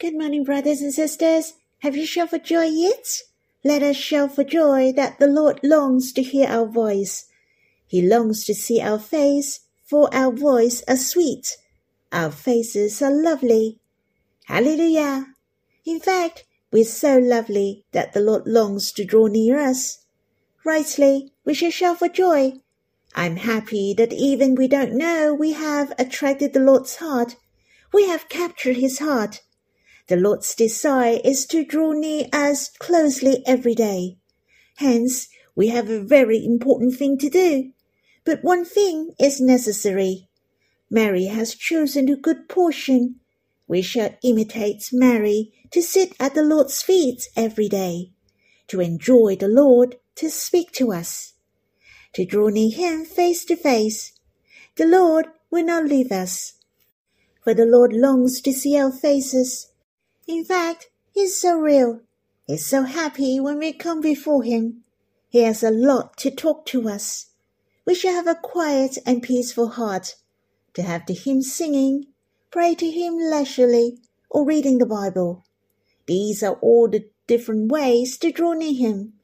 Good morning, brothers and sisters. Have you shouted for joy yet? Let us shout for joy that the Lord longs to hear our voice. He longs to see our face, for our voice are sweet. Our faces are lovely. Hallelujah! In fact, we're so lovely that the Lord longs to draw near us. Rightly, we should shout for joy. I'm happy that even we don't know we have attracted the Lord's heart. We have captured his heart. The Lord's desire is to draw near us closely every day. Hence, we have a very important thing to do. But one thing is necessary. Mary has chosen a good portion. We shall imitate Mary to sit at the Lord's feet every day, to enjoy the Lord to speak to us, to draw near Him face to face. The Lord will not leave us, for the Lord longs to see our faces. In fact, He's so real. He's so happy when we come before Him. He has a lot to talk to us. We shall have a quiet and peaceful heart, to have the hymn singing, pray to Him leisurely, or reading the Bible. These are all the different ways to draw near Him.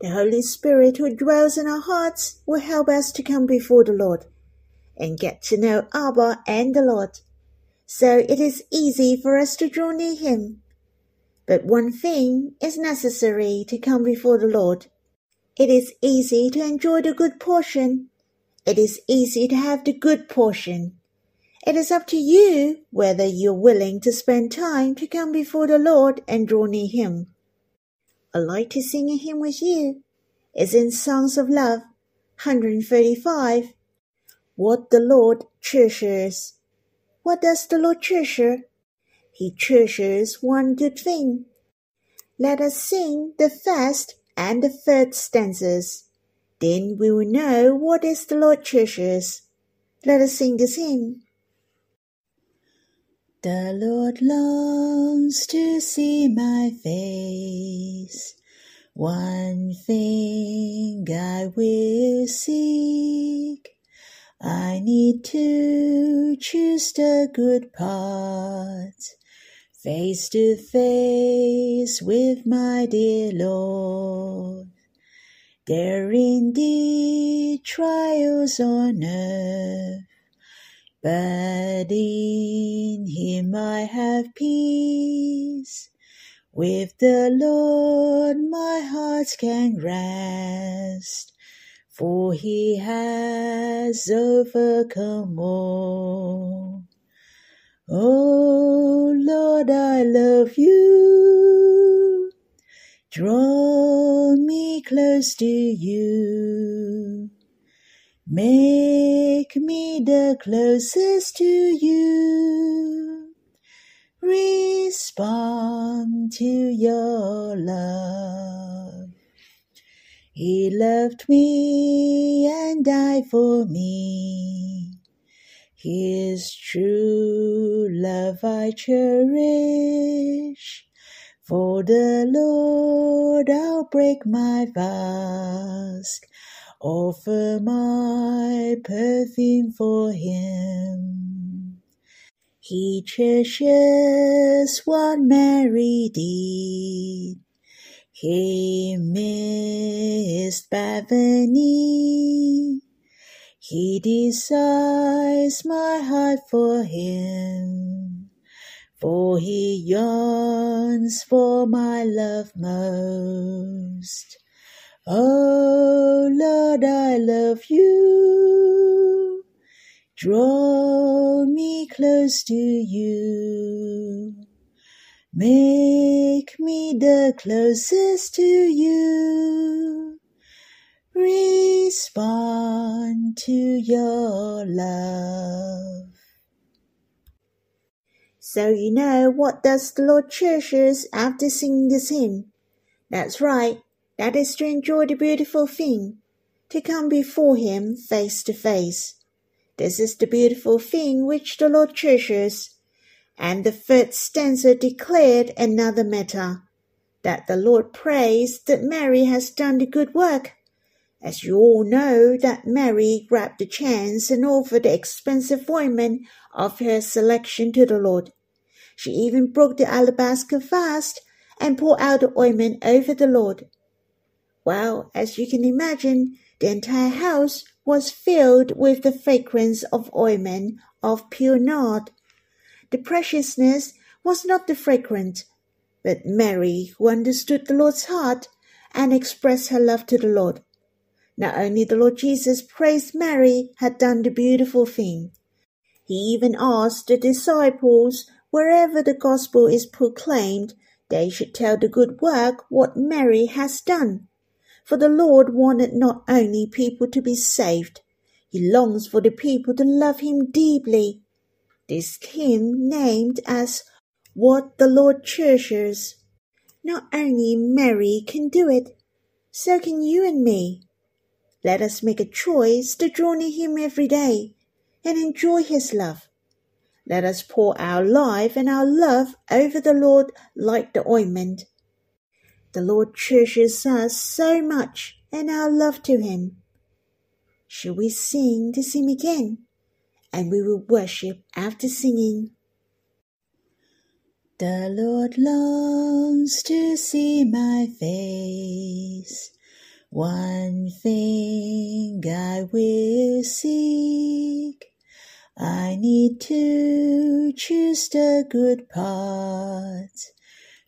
The Holy Spirit who dwells in our hearts will help us to come before the Lord and get to know Abba and the Lord. So it is easy for us to draw near Him. But one thing is necessary to come before the Lord. It is easy to enjoy the good portion. It is easy to have the good portion. It is up to you whether you're willing to spend time to come before the Lord and draw near Him. I like to sing a hymn with you. It's in Songs of Love, 135. What the Lord treasures. What does the Lord treasure? He treasures one good thing. Let us sing the first and the third stanzas. Then we will know what is the Lord treasures. Let us sing this hymn. The Lord longs to see my face. One thing I will seek. I need to choose the good part. Face to face with my dear Lord. There indeed trials on earth but in him I have peace. With the Lord my heart can rest, for he has overcome all. Oh Lord, I love you. Draw me close to you. Make me the closest to you. Respond to your love. He loved me and died for me. His true love I cherish. For the Lord I'll break my fast offer my perfume for him. He cherishes what Mary did. He missed Bethany. He desires my heart for him, for he yearns for my love most. Oh Lord, I love you. Draw me close to you. Make me the closest to you. Respond to your love. So you know what does the Lord treasures after singing this hymn? That's right. That is to enjoy the beautiful thing, to come before Him face to face. This is the beautiful thing which the Lord treasures. And the third stanza declared another matter, that the Lord prays that Mary has done the good work. As you all know that Mary grabbed the chance and offered the expensive ointment of her selection to the Lord. She even broke the alabaster fast and poured out the ointment over the Lord. Well, as you can imagine, the entire house was filled with the fragrance of ointment of pure nard. The preciousness was not the fragrant, but Mary, who understood the Lord's heart and expressed her love to the Lord. Not only the Lord Jesus praised Mary had done the beautiful thing, he even asked the disciples wherever the gospel is proclaimed, they should tell the good work what Mary has done. For the Lord wanted not only people to be saved, he longs for the people to love him deeply. This hymn named as What the Lord Treasures. Not only Mary can do it, so can you and me. Let us make a choice to draw near Him every day and enjoy His love. Let us pour our life and our love over the Lord like the ointment. The Lord treasures us so much and our love to Him. Shall we sing to Him again? And we will worship after singing. The Lord longs to see my face. One thing I will seek. I need to choose the good part,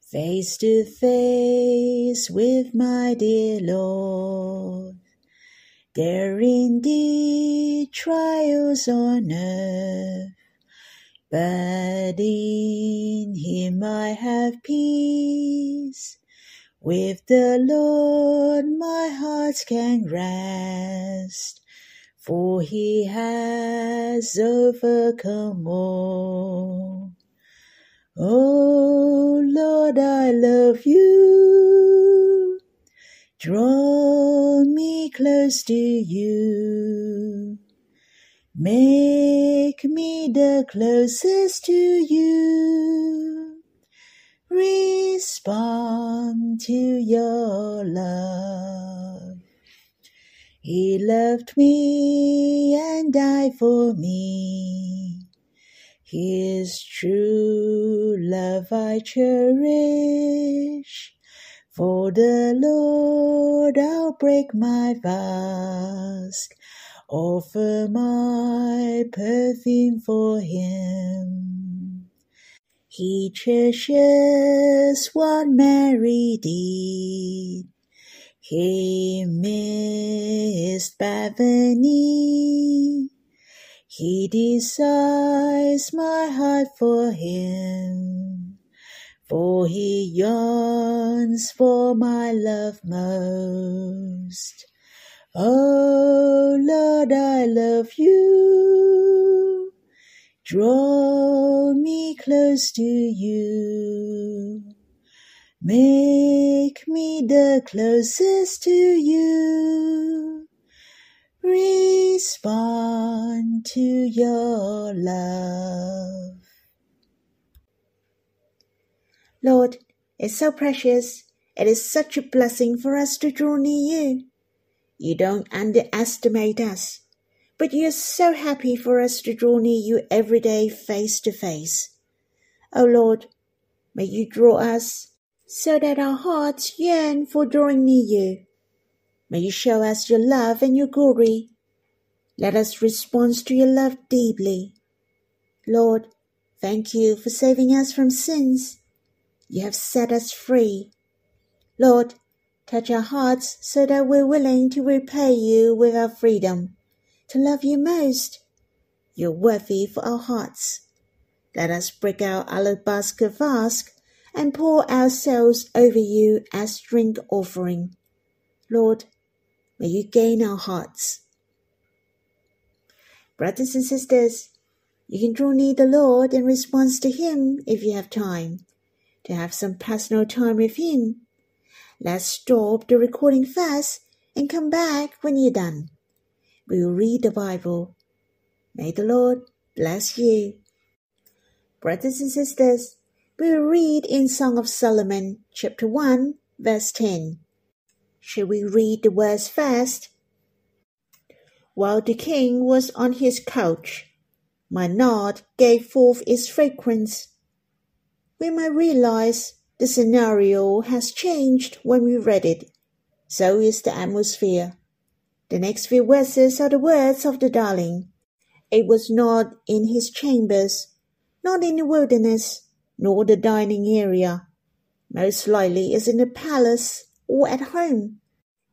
face to face with my dear Lord. There indeed trials on earth, but in Him I have peace. With the Lord my heart can rest, for he has overcome all. Oh Lord, I love you. Draw me close to you. Make me the closest to you respond to your love. He loved me and died for me. His true love I cherish. For the Lord I'll break my mask, offer my perfume for him. He cherishes what Mary did. He missed Bethany. He desires my heart for him, for he yearns for my love most. Oh Lord, I love you. Draw me close to you. Make me the closest to you. Respond to your love. Lord, it's so precious. It is such a blessing for us to draw near you. You don't underestimate us but you're so happy for us to draw near you every day face to face. O oh Lord, may you draw us so that our hearts yearn for drawing near you. May you show us your love and your glory. Let us respond to your love deeply. Lord, thank you for saving us from sins. You have set us free. Lord, touch our hearts so that we're willing to repay you with our freedom to love you most. You're worthy for our hearts. Let us break our alabaster vase and pour ourselves over you as drink offering. Lord, may you gain our hearts. Brothers and sisters, you can draw near the Lord in response to Him if you have time, to have some personal time with Him. Let's stop the recording fast and come back when you're done we will read the Bible. May the Lord bless you. Brothers and sisters, we will read in Song of Solomon, chapter 1, verse 10. Shall we read the words first? While the king was on his couch, my nard gave forth its fragrance. We might realize the scenario has changed when we read it. So is the atmosphere. The next few verses are the words of the darling. It was not in his chambers, not in the wilderness, nor the dining area. Most likely is in the palace or at home.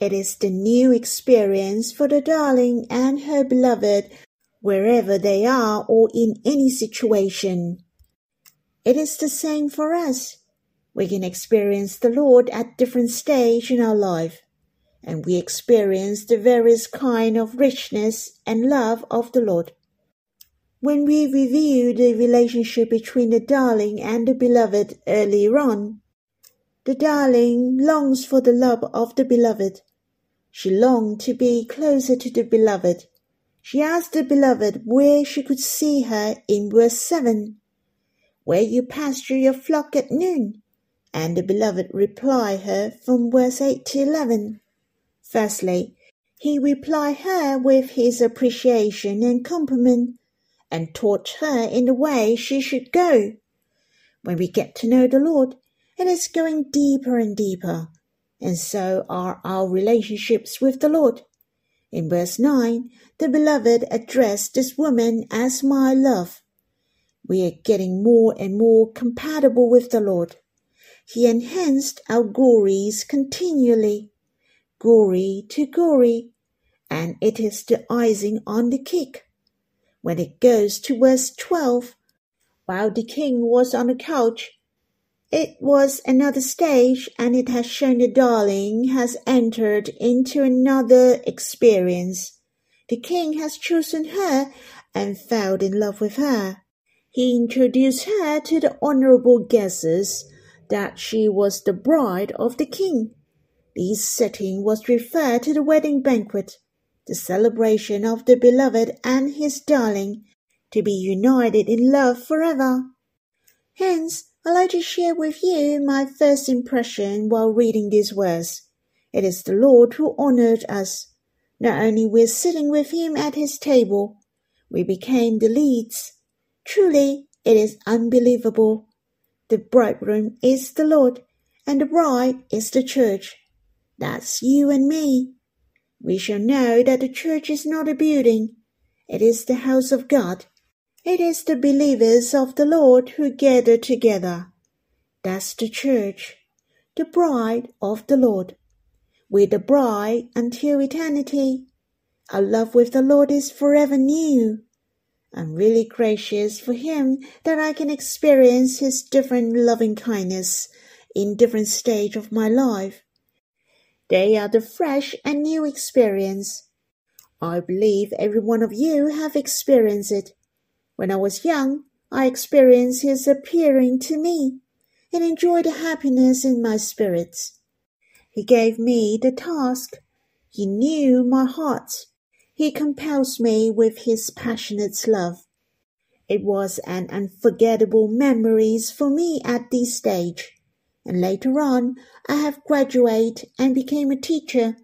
It is the new experience for the darling and her beloved wherever they are or in any situation. It is the same for us. We can experience the Lord at different stage in our life and we experience the various kind of richness and love of the Lord. When we review the relationship between the darling and the beloved earlier on, the darling longs for the love of the beloved. She longed to be closer to the beloved. She asked the beloved where she could see her in verse 7. Where you pasture your flock at noon. And the beloved reply her from verse 8 to 11. Firstly, he replied her with his appreciation and compliment, and taught her in the way she should go. When we get to know the Lord, it is going deeper and deeper, and so are our relationships with the Lord. In verse 9, the beloved addressed this woman as my love. We are getting more and more compatible with the Lord. He enhanced our glories continually glory to glory, and it is the icing on the cake. When it goes to verse 12, while the king was on the couch, it was another stage, and it has shown the darling has entered into another experience. The king has chosen her and fell in love with her. He introduced her to the honorable guesses that she was the bride of the king. This setting was referred to the wedding banquet, the celebration of the beloved and his darling to be united in love forever. Hence, I'd like to share with you my first impression while reading these verse. It is the Lord who honored us. Not only we're sitting with him at his table, we became the leads. Truly, it is unbelievable. The bridegroom is the Lord, and the bride is the church. That's you and me. We shall know that the church is not a building. It is the house of God. It is the believers of the Lord who gather together. That's the church, the bride of the Lord. We're the bride until eternity. Our love with the Lord is forever new. I'm really gracious for Him that I can experience His different loving kindness in different stage of my life. They are the fresh and new experience. I believe every one of you have experienced it. When I was young, I experienced his appearing to me and enjoyed the happiness in my spirits. He gave me the task. He knew my heart. He compels me with his passionate love. It was an unforgettable memories for me at this stage and later on I have graduated and became a teacher.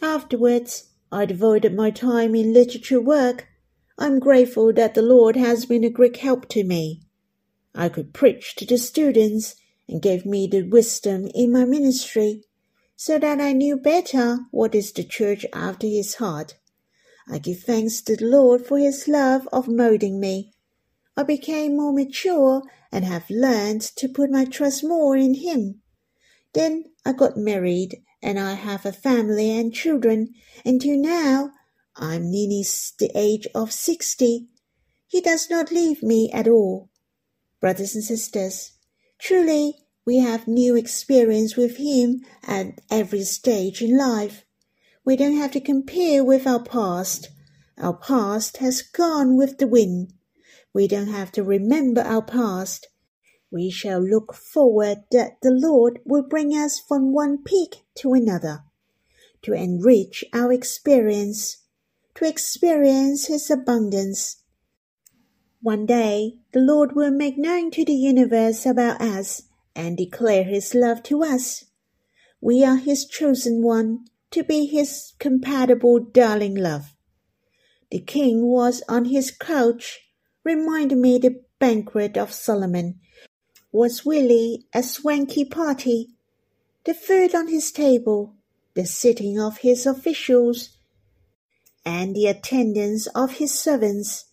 Afterwards, I devoted my time in literature work. I'm grateful that the Lord has been a great help to me. I could preach to the students and gave me the wisdom in my ministry so that I knew better what is the church after his heart. I give thanks to the Lord for his love of molding me. I became more mature and have learned to put my trust more in Him. Then I got married and I have a family and children and until now I'm nearly the age of sixty. He does not leave me at all. Brothers and sisters, truly we have new experience with Him at every stage in life. We don't have to compare with our past. Our past has gone with the wind. We don't have to remember our past. We shall look forward that the Lord will bring us from one peak to another, to enrich our experience, to experience His abundance. One day, the Lord will make known to the universe about us and declare His love to us. We are His chosen one to be His compatible darling love. The king was on his couch reminded me the banquet of Solomon, was really a swanky party. The food on his table, the sitting of his officials, and the attendance of his servants.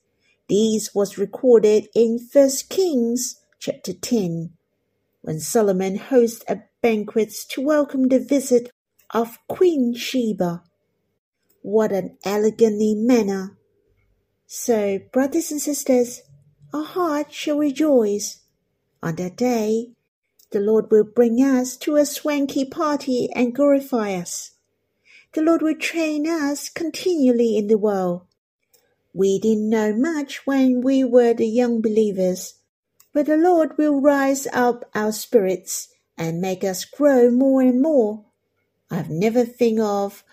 These was recorded in First Kings chapter 10, when Solomon hosted a banquet to welcome the visit of Queen Sheba. What an elegantly manner! So, brothers and sisters, our hearts shall rejoice. On that day, the Lord will bring us to a swanky party and glorify us. The Lord will train us continually in the world. We didn't know much when we were the young believers, but the Lord will rise up our spirits and make us grow more and more. I've never think of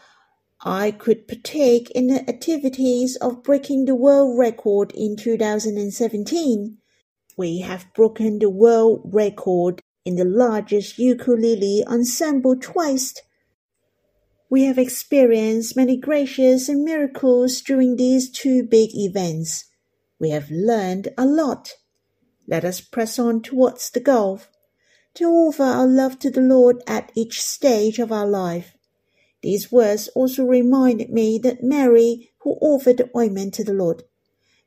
I could partake in the activities of breaking the world record in 2017. We have broken the world record in the largest ukulele ensemble twice we have experienced many gracious and miracles during these two big events. We have learned a lot. Let us press on towards the goal, to offer our love to the Lord at each stage of our life. These words also reminded me that Mary who offered the ointment to the Lord,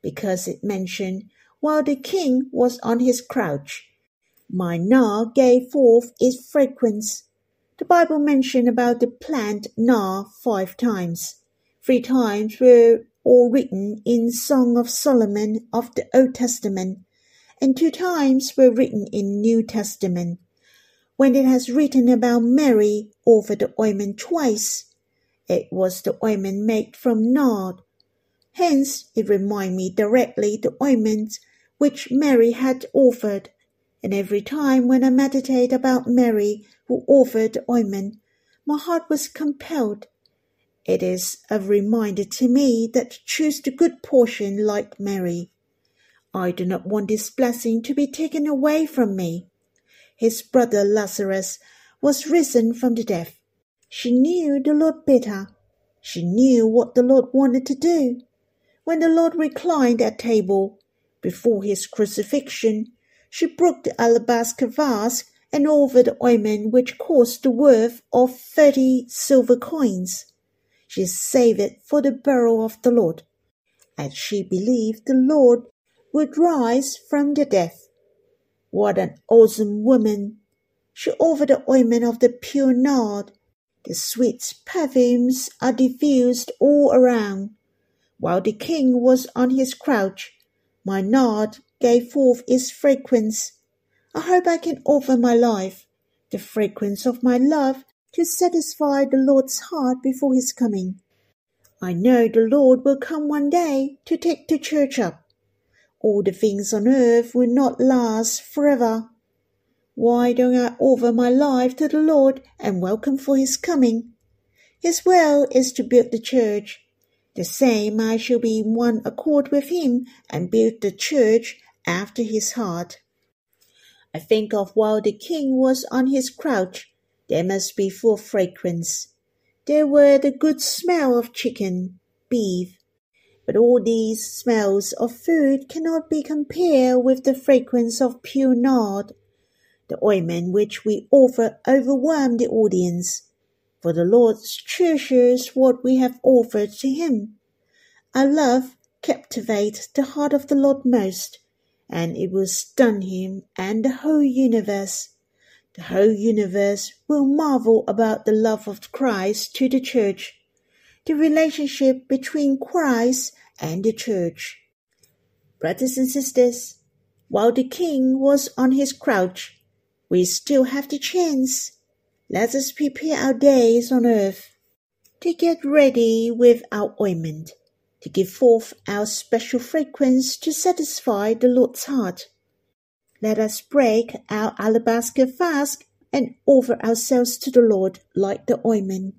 because it mentioned while the king was on his couch, my nard gave forth its fragrance the Bible mentioned about the plant nard five times. Three times were all written in Song of Solomon of the Old Testament, and two times were written in New Testament. When it has written about Mary over the ointment twice, it was the ointment made from nard. Hence, it reminded me directly the ointment which Mary had offered and every time when I meditate about Mary who offered the ointment, my heart was compelled. It is a reminder to me that choose the good portion like Mary. I do not want this blessing to be taken away from me. His brother Lazarus was risen from the dead. She knew the Lord better. She knew what the Lord wanted to do. When the Lord reclined at table before his crucifixion, she broke the alabaster vase and over the ointment which cost the worth of thirty silver coins. She saved it for the burial of the Lord, as she believed the Lord would rise from the dead. What an awesome woman! She offered the ointment of the pure nard. The sweet perfumes are diffused all around. While the king was on his couch, my nard gave forth its fragrance. I hope I can offer my life, the fragrance of my love, to satisfy the Lord's heart before his coming. I know the Lord will come one day to take the church up. All the things on earth will not last forever. Why don't I offer my life to the Lord and welcome for his coming? His will is to build the church. The same I shall be in one accord with him and build the church after his heart. I think of while the king was on his couch, there must be full fragrance. There were the good smell of chicken, beef, but all these smells of food cannot be compared with the fragrance of pure nard. The ointment which we offer overwhelmed the audience, for the Lord treasures what we have offered to him. Our love captivates the heart of the Lord most, and it will stun him and the whole universe. The whole universe will marvel about the love of Christ to the church, the relationship between Christ and the church. Brothers and sisters, while the king was on his couch, we still have the chance. Let us prepare our days on earth to get ready with our ointment to give forth our special fragrance to satisfy the Lord's heart. Let us break our alabaster flask and offer ourselves to the Lord like the ointment,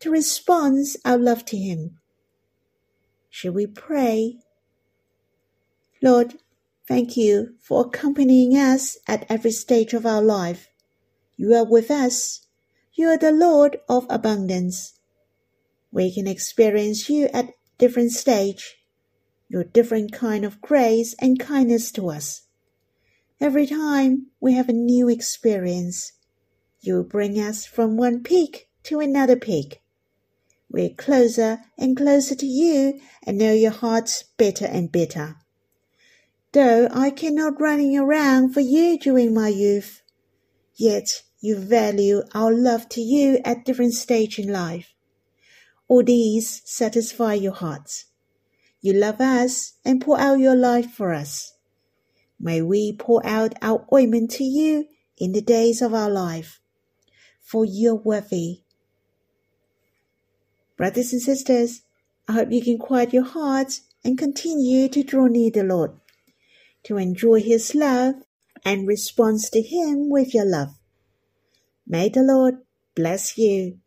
to respond our love to Him. Shall we pray? Lord, thank you for accompanying us at every stage of our life. You are with us. You are the Lord of abundance. We can experience you at different stage, your different kind of grace and kindness to us. Every time we have a new experience, you bring us from one peak to another peak. We're closer and closer to you and know your hearts better and better. Though I cannot running around for you during my youth, yet you value our love to you at different stage in life. All these satisfy your hearts. You love us and pour out your life for us. May we pour out our ointment to you in the days of our life, for you're worthy. Brothers and sisters, I hope you can quiet your hearts and continue to draw near the Lord, to enjoy His love and respond to Him with your love. May the Lord bless you.